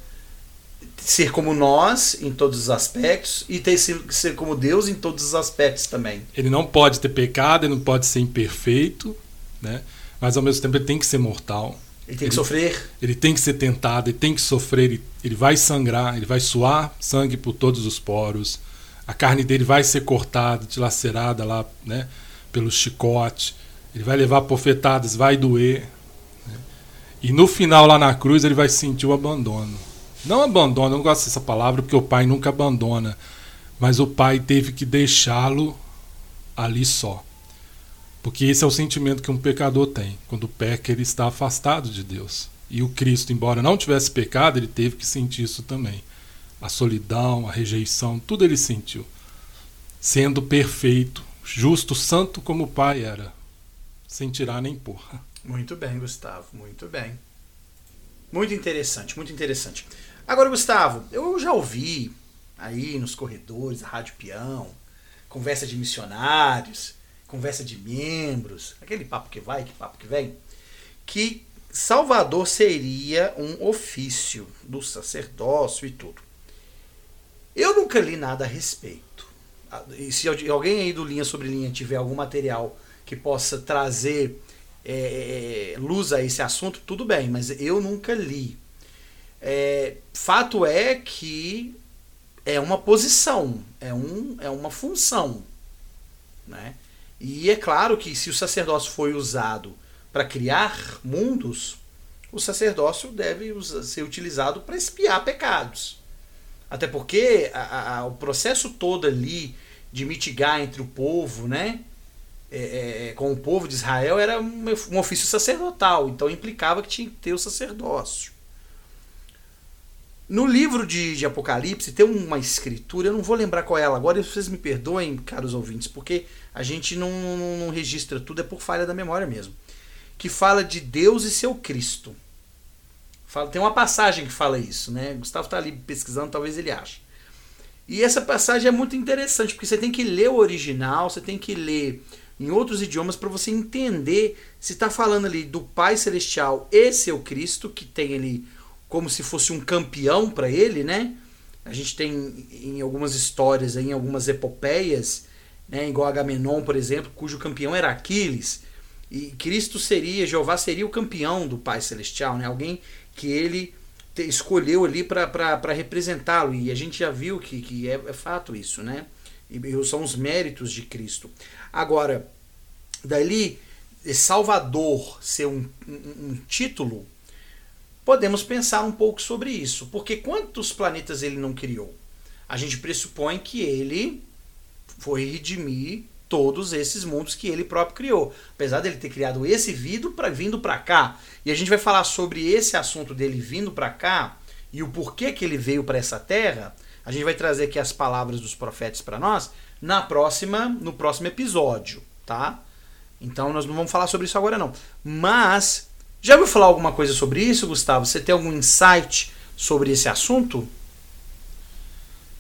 ser como nós em todos os aspectos e ter ser como Deus em todos os aspectos também. Ele não pode ter pecado, ele não pode ser imperfeito, né? Mas ao mesmo tempo ele tem que ser mortal. Ele tem que sofrer. Ele tem que ser tentado, ele tem que sofrer, ele, ele vai sangrar, ele vai suar sangue por todos os poros. A carne dele vai ser cortada, dilacerada lá, né, pelo chicote ele vai levar profetadas, vai doer. Né? E no final, lá na cruz, ele vai sentir o abandono. Não abandono, eu não gosto dessa palavra, porque o pai nunca abandona. Mas o pai teve que deixá-lo ali só. Porque esse é o sentimento que um pecador tem. Quando peca, ele está afastado de Deus. E o Cristo, embora não tivesse pecado, ele teve que sentir isso também. A solidão, a rejeição, tudo ele sentiu. Sendo perfeito, justo, santo como o Pai era sem tirar nem pôr. Muito bem, Gustavo, muito bem. Muito interessante, muito interessante. Agora, Gustavo, eu já ouvi aí nos corredores, a Rádio Peão, conversa de missionários, conversa de membros, aquele papo que vai, que papo que vem, que Salvador seria um ofício do sacerdócio e tudo. Eu nunca li nada a respeito. e se alguém aí do Linha sobre Linha tiver algum material que possa trazer é, luz a esse assunto, tudo bem, mas eu nunca li. É, fato é que é uma posição, é, um, é uma função. Né? E é claro que se o sacerdócio foi usado para criar mundos, o sacerdócio deve ser utilizado para espiar pecados. Até porque a, a, o processo todo ali de mitigar entre o povo, né? É, é, é, com o povo de Israel era um, um ofício sacerdotal, então implicava que tinha que ter o sacerdócio. No livro de, de, Apocalipse tem uma escritura, eu não vou lembrar qual é ela agora, vocês me perdoem, caros ouvintes, porque a gente não, não, não registra tudo, é por falha da memória mesmo. Que fala de Deus e seu Cristo. Fala, tem uma passagem que fala isso, né? Gustavo está ali pesquisando, talvez ele ache. E essa passagem é muito interessante, porque você tem que ler o original, você tem que ler em outros idiomas para você entender se está falando ali do Pai Celestial e seu Cristo, que tem ali como se fosse um campeão para ele, né? A gente tem em algumas histórias, em algumas epopeias, né, igual Agamenon, por exemplo, cujo campeão era Aquiles. E Cristo seria, Jeová seria o campeão do Pai Celestial, né? Alguém que ele escolheu ali para representá-lo. E a gente já viu que, que é, é fato isso, né? E, e são os méritos de Cristo. Agora, dali, Salvador ser um, um, um título, podemos pensar um pouco sobre isso. Porque quantos planetas ele não criou? A gente pressupõe que ele foi redimir todos esses mundos que ele próprio criou. Apesar dele ter criado esse vindo para vindo para cá, e a gente vai falar sobre esse assunto dele vindo para cá e o porquê que ele veio para essa terra, a gente vai trazer aqui as palavras dos profetas para nós na próxima, no próximo episódio, tá? Então nós não vamos falar sobre isso agora não. Mas já ouviu falar alguma coisa sobre isso, Gustavo? Você tem algum insight sobre esse assunto?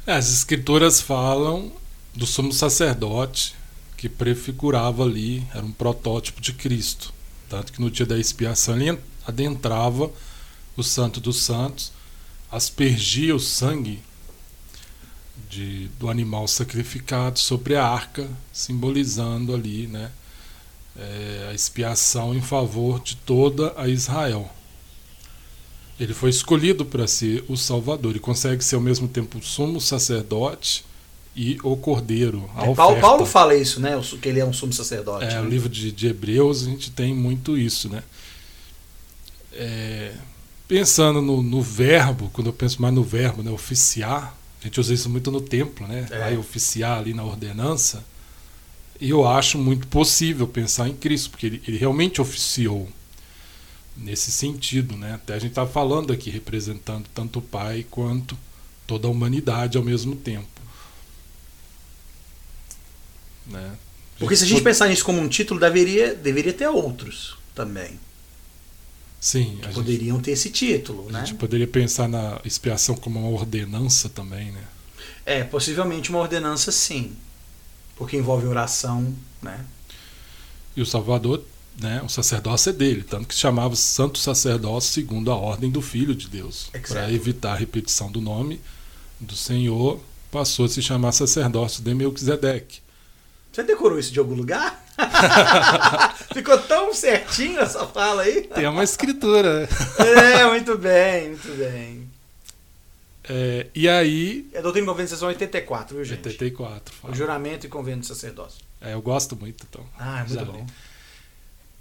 É, as escrituras falam do sumo sacerdote que prefigurava ali, era um protótipo de Cristo. Tanto que no dia da expiação ele adentrava o Santo dos Santos, aspergia o sangue de, do animal sacrificado sobre a arca, simbolizando ali né, é, a expiação em favor de toda a Israel. Ele foi escolhido para ser o Salvador e consegue ser ao mesmo tempo o sumo sacerdote e o cordeiro. É, Paulo, Paulo, fala isso, né? Que ele é um sumo sacerdote. É, né? o livro de, de, Hebreus a gente tem muito isso, né? É, pensando no, no, verbo, quando eu penso mais no verbo, né? Oficiar, a gente usa isso muito no templo, né? É. Vai oficiar ali na ordenança. E eu acho muito possível pensar em Cristo, porque ele, ele realmente oficiou nesse sentido, né? Até a gente está falando aqui representando tanto o Pai quanto toda a humanidade ao mesmo tempo. Né? Porque se a gente pensar nisso como um título, deveria, deveria ter outros também. Sim. Que poderiam gente, ter esse título, a né? gente poderia pensar na expiação como uma ordenança também, né? É, possivelmente uma ordenança sim. Porque envolve oração, né? E o Salvador, né, o sacerdócio é dele, tanto que se chamava Santo Sacerdócio segundo a ordem do Filho de Deus. Para evitar a repetição do nome do Senhor, passou a se chamar sacerdócio de Melquisedeque. Você decorou isso de algum lugar? Ficou tão certinho essa fala aí? Tem uma escritura. é, muito bem, muito bem. É, e aí. É doutrina e convênio de sessão 84, viu, gente? 84. Fala. O juramento e convênio de sacerdócio. É, eu gosto muito, então. Ah, é muito bom. Li.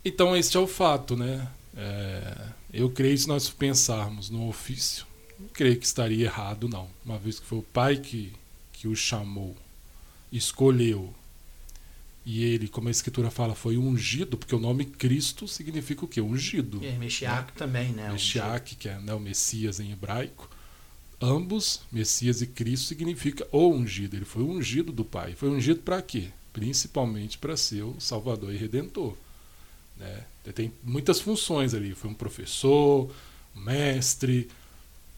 Então, este é o fato, né? É, eu creio que se nós pensarmos no ofício, não creio que estaria errado, não. Uma vez que foi o pai que, que o chamou, escolheu e ele, como a escritura fala, foi ungido, porque o nome Cristo significa o quê? Ungido. É, Meshiach né? também, né? Meshiach, que é né, o Messias em hebraico. Ambos, Messias e Cristo, significa o ungido. Ele foi ungido do Pai. Foi ungido para quê? Principalmente para ser o Salvador e Redentor. Né? Tem muitas funções ali. Foi um professor, um mestre,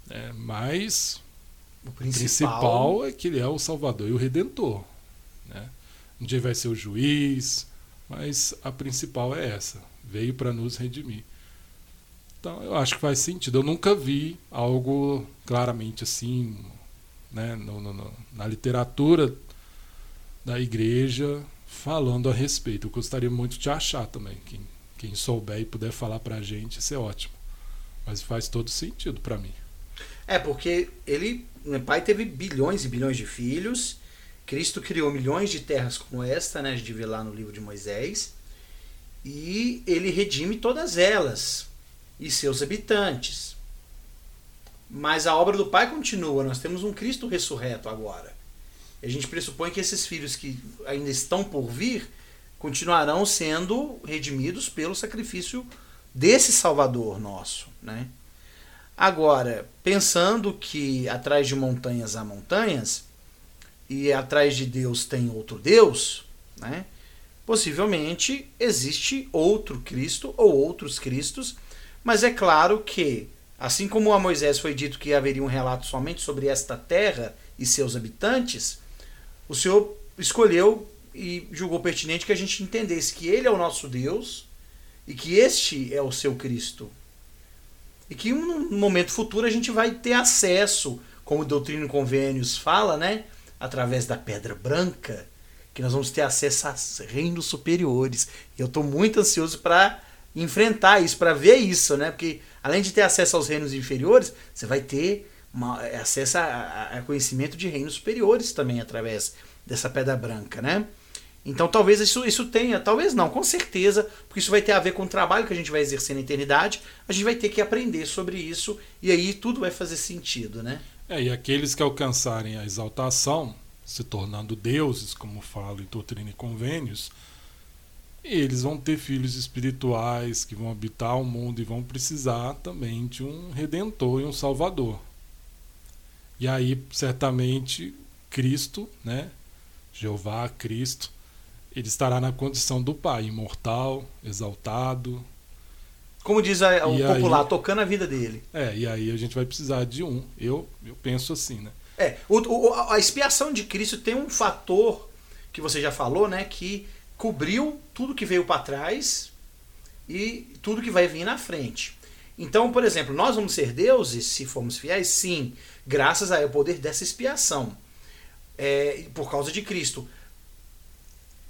né? mas o principal... principal é que ele é o Salvador e o Redentor. Né? Um dia vai ser o juiz, mas a principal é essa. Veio para nos redimir. Então eu acho que faz sentido. Eu nunca vi algo claramente assim, né, no, no, na literatura da igreja falando a respeito. Eu gostaria muito de achar também. Quem, quem souber e puder falar para a gente, isso é ótimo. Mas faz todo sentido para mim. É, porque ele, meu pai teve bilhões e bilhões de filhos. Cristo criou milhões de terras como esta, né? A gente vê lá no livro de Moisés. E ele redime todas elas e seus habitantes. Mas a obra do Pai continua. Nós temos um Cristo ressurreto agora. E a gente pressupõe que esses filhos que ainda estão por vir continuarão sendo redimidos pelo sacrifício desse Salvador nosso, né? Agora, pensando que atrás de montanhas há montanhas e atrás de Deus tem outro Deus, né? Possivelmente existe outro Cristo ou outros Cristos, mas é claro que, assim como a Moisés foi dito que haveria um relato somente sobre esta terra e seus habitantes, o Senhor escolheu e julgou pertinente que a gente entendesse que Ele é o nosso Deus e que este é o seu Cristo. E que no momento futuro a gente vai ter acesso, como Doutrina e Convênios fala, né? Através da pedra branca, que nós vamos ter acesso a reinos superiores. E eu estou muito ansioso para enfrentar isso, para ver isso, né? Porque além de ter acesso aos reinos inferiores, você vai ter uma, acesso a, a, conhecimento de reinos superiores também através dessa pedra branca, né? Então talvez isso, isso tenha, talvez não, com certeza, porque isso vai ter a ver com o trabalho que a gente vai exercer na eternidade, a gente vai ter que aprender sobre isso e aí tudo vai fazer sentido, né? É, e aqueles que alcançarem a exaltação, se tornando deuses, como falo em Doutrina e Convênios, eles vão ter filhos espirituais que vão habitar o mundo e vão precisar também de um redentor e um salvador. E aí, certamente, Cristo, né? Jeová, Cristo, ele estará na condição do Pai, imortal, exaltado. Como diz a, o popular, aí, tocando a vida dele. É, e aí a gente vai precisar de um. Eu, eu penso assim, né? É, o, o, a expiação de Cristo tem um fator que você já falou, né? Que cobriu tudo que veio para trás e tudo que vai vir na frente. Então, por exemplo, nós vamos ser deuses se formos fiéis? Sim, graças ao poder dessa expiação. É, por causa de Cristo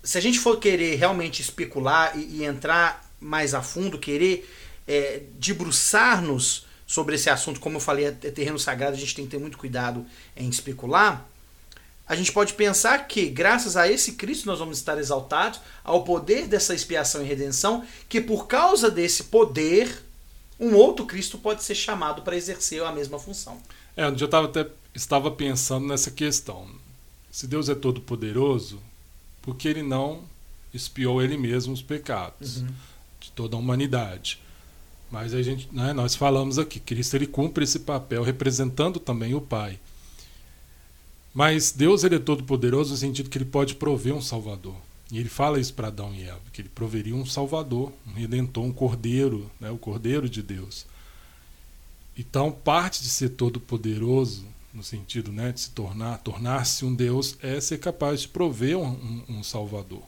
se a gente for querer realmente especular e, e entrar mais a fundo, querer é, debruçar-nos sobre esse assunto, como eu falei, é terreno sagrado, a gente tem que ter muito cuidado em especular. A gente pode pensar que, graças a esse Cristo, nós vamos estar exaltados ao poder dessa expiação e redenção, que por causa desse poder, um outro Cristo pode ser chamado para exercer a mesma função. É, eu tava até estava pensando nessa questão. Se Deus é todo poderoso, porque ele não espiou ele mesmo os pecados uhum. de toda a humanidade. Mas a gente, né, nós falamos aqui, Cristo ele cumpre esse papel representando também o Pai. Mas Deus ele é todo poderoso no sentido que ele pode prover um Salvador. E ele fala isso para Adão e Eva, que ele proveria um Salvador, um Redentor, um Cordeiro, né, o Cordeiro de Deus. Então, parte de ser todo poderoso no sentido né, de se tornar, tornar-se um Deus, é ser capaz de prover um, um, um Salvador.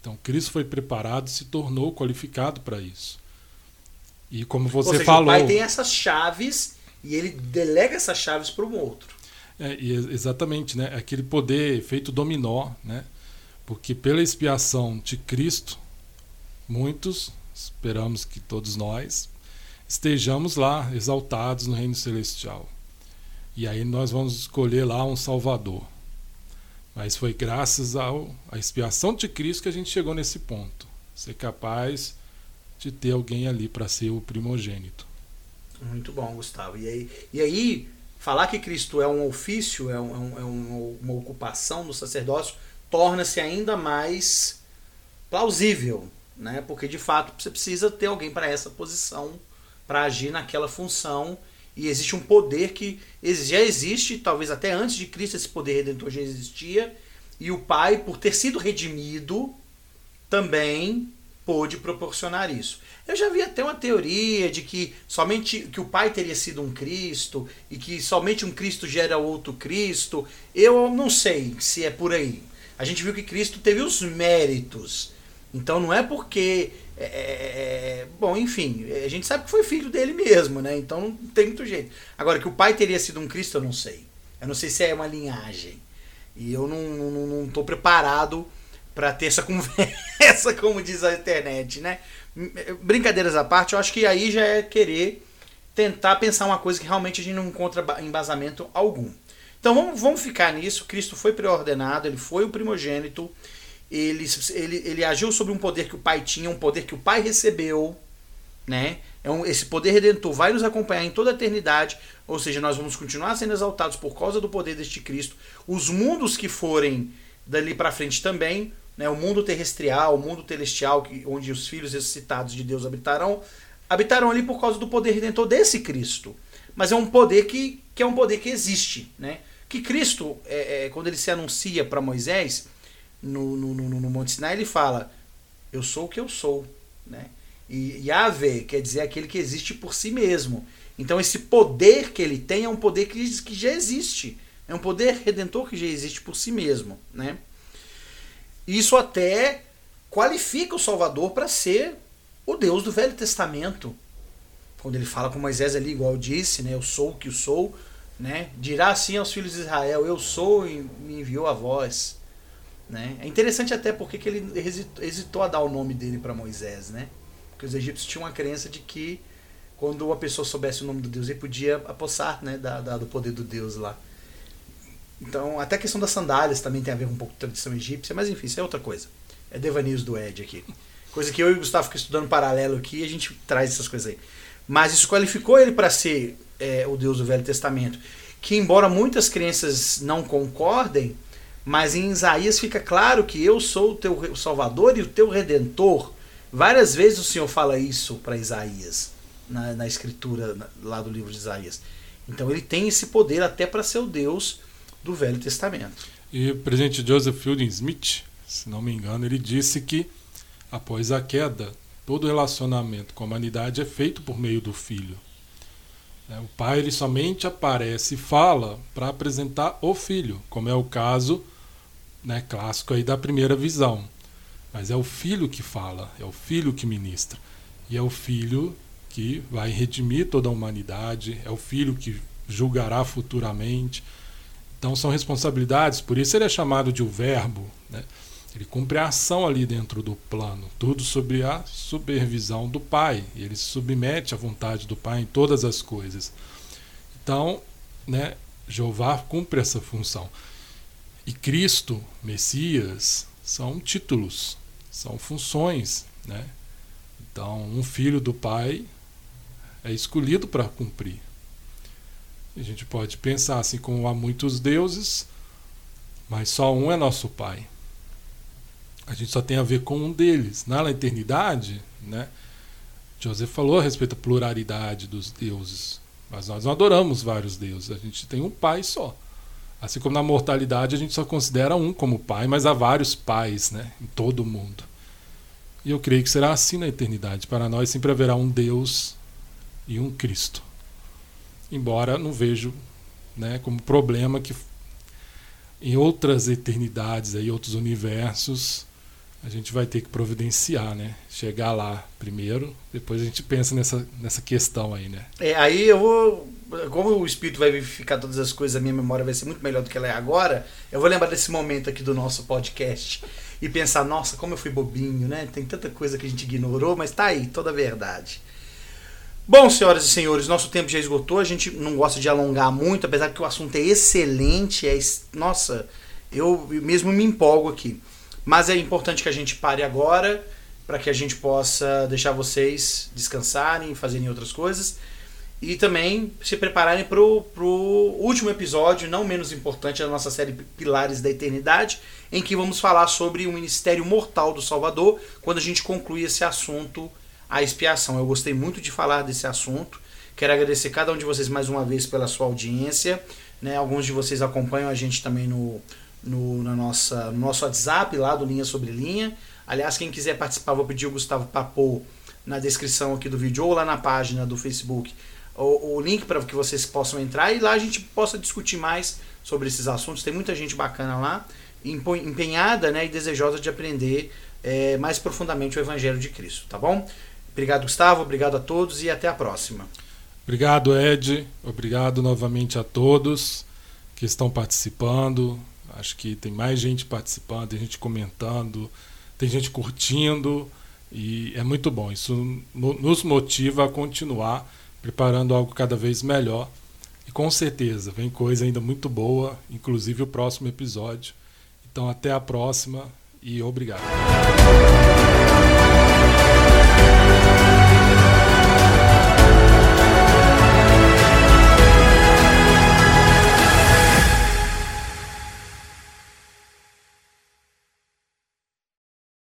Então, Cristo foi preparado e se tornou qualificado para isso. E como você Ou seja, falou. O pai tem essas chaves e ele delega essas chaves para um outro. É, exatamente, né? Aquele poder feito dominó, né? Porque pela expiação de Cristo, muitos, esperamos que todos nós, estejamos lá exaltados no reino celestial. E aí nós vamos escolher lá um Salvador. Mas foi graças ao, à expiação de Cristo que a gente chegou nesse ponto. Ser capaz de ter alguém ali para ser o primogênito. Muito bom, Gustavo. E aí, e aí falar que Cristo é um ofício, é, um, é um, uma ocupação do sacerdócio, torna-se ainda mais plausível, né? porque de fato você precisa ter alguém para essa posição, para agir naquela função e existe um poder que já existe, talvez até antes de Cristo esse poder redentor já existia, e o Pai, por ter sido redimido, também pôde proporcionar isso. Eu já vi até uma teoria de que somente que o Pai teria sido um Cristo e que somente um Cristo gera outro Cristo. Eu não sei se é por aí. A gente viu que Cristo teve os méritos. Então não é porque é, é, é, bom, enfim, a gente sabe que foi filho dele mesmo, né? Então não tem muito jeito. Agora, que o pai teria sido um Cristo, eu não sei. Eu não sei se é uma linhagem. E eu não, não, não estou preparado para ter essa conversa, como diz a internet, né? Brincadeiras à parte, eu acho que aí já é querer tentar pensar uma coisa que realmente a gente não encontra embasamento algum. Então vamos, vamos ficar nisso. Cristo foi preordenado, ele foi o primogênito, ele, ele, ele agiu sobre um poder que o pai tinha, um poder que o pai recebeu, né? É um, esse poder redentor vai nos acompanhar em toda a eternidade, ou seja, nós vamos continuar sendo exaltados por causa do poder deste Cristo. Os mundos que forem dali para frente também, né? O mundo terrestrial, o mundo celestial, onde os filhos ressuscitados de Deus habitarão, habitarão ali por causa do poder redentor desse Cristo. Mas é um poder que, que é um poder que existe, né? Que Cristo, é, é, quando ele se anuncia para Moisés no, no, no, no, Monte Sinai, ele fala: Eu sou o que eu sou. Né? E Yahvé quer dizer aquele que existe por si mesmo. Então, esse poder que ele tem é um poder que, que já existe. É um poder redentor que já existe por si mesmo. Né? Isso até qualifica o Salvador para ser o Deus do Velho Testamento. Quando ele fala com Moisés ali, igual disse, né? Eu sou o que eu sou né? Dirá assim aos filhos de Israel: Eu sou e me enviou a voz. Né? É interessante até porque que ele hesitou, hesitou a dar o nome dele para Moisés, né? Porque os egípcios tinham uma crença de que quando uma pessoa soubesse o nome do Deus, ele podia apossar, né, da, da, do poder do Deus lá. Então, até a questão das sandálias também tem a ver com um pouco de tradição egípcia, mas enfim, isso é outra coisa. É devaneios do Ed aqui. Coisa que eu e o Gustavo ficam estudando paralelo aqui e a gente traz essas coisas aí. Mas isso qualificou ele para ser é, o Deus do Velho Testamento. Que, embora muitas crenças não concordem, mas em Isaías fica claro que eu sou o teu Salvador e o teu Redentor. Várias vezes o Senhor fala isso para Isaías, na, na escritura lá do livro de Isaías. Então ele tem esse poder até para ser o Deus do Velho Testamento. E o presidente Joseph Fielding Smith, se não me engano, ele disse que após a queda, todo relacionamento com a humanidade é feito por meio do Filho. É, o pai ele somente aparece e fala para apresentar o filho, como é o caso né, clássico aí da primeira visão. Mas é o filho que fala, é o filho que ministra. E é o filho que vai redimir toda a humanidade, é o filho que julgará futuramente. Então são responsabilidades, por isso ele é chamado de o verbo. Né? Ele cumpre a ação ali dentro do plano, tudo sob a supervisão do Pai. Ele se submete à vontade do Pai em todas as coisas. Então, né, Jeová cumpre essa função. E Cristo, Messias, são títulos, são funções. Né? Então, um filho do Pai é escolhido para cumprir. A gente pode pensar assim como há muitos deuses, mas só um é nosso Pai a gente só tem a ver com um deles. Na eternidade, né? José falou a respeito da pluralidade dos deuses, mas nós não adoramos vários deuses, a gente tem um pai só. Assim como na mortalidade a gente só considera um como pai, mas há vários pais né, em todo o mundo. E eu creio que será assim na eternidade. Para nós sempre haverá um Deus e um Cristo. Embora não vejo né, como problema que em outras eternidades, aí, outros universos, a gente vai ter que providenciar, né? Chegar lá primeiro, depois a gente pensa nessa, nessa questão aí, né? É, aí eu vou. Como o Espírito vai verificar todas as coisas, a minha memória vai ser muito melhor do que ela é agora, eu vou lembrar desse momento aqui do nosso podcast e pensar, nossa, como eu fui bobinho, né? Tem tanta coisa que a gente ignorou, mas tá aí, toda a verdade. Bom, senhoras e senhores, nosso tempo já esgotou, a gente não gosta de alongar muito, apesar que o assunto é excelente, é. Nossa, eu mesmo me empolgo aqui. Mas é importante que a gente pare agora para que a gente possa deixar vocês descansarem, fazerem outras coisas e também se prepararem para o último episódio, não menos importante, da nossa série Pilares da Eternidade, em que vamos falar sobre o ministério mortal do Salvador, quando a gente concluir esse assunto, a expiação. Eu gostei muito de falar desse assunto. Quero agradecer cada um de vocês mais uma vez pela sua audiência. Né? Alguns de vocês acompanham a gente também no, no, na nossa, no nosso WhatsApp lá do Linha Sobre Linha. Aliás, quem quiser participar, vou pedir o Gustavo pôr na descrição aqui do vídeo ou lá na página do Facebook o, o link para que vocês possam entrar e lá a gente possa discutir mais sobre esses assuntos. Tem muita gente bacana lá, empenhada né, e desejosa de aprender é, mais profundamente o Evangelho de Cristo, tá bom? Obrigado, Gustavo, obrigado a todos e até a próxima. Obrigado, Ed. Obrigado novamente a todos que estão participando, Acho que tem mais gente participando, tem gente comentando, tem gente curtindo e é muito bom. Isso nos motiva a continuar preparando algo cada vez melhor. E com certeza vem coisa ainda muito boa, inclusive o próximo episódio. Então até a próxima e obrigado.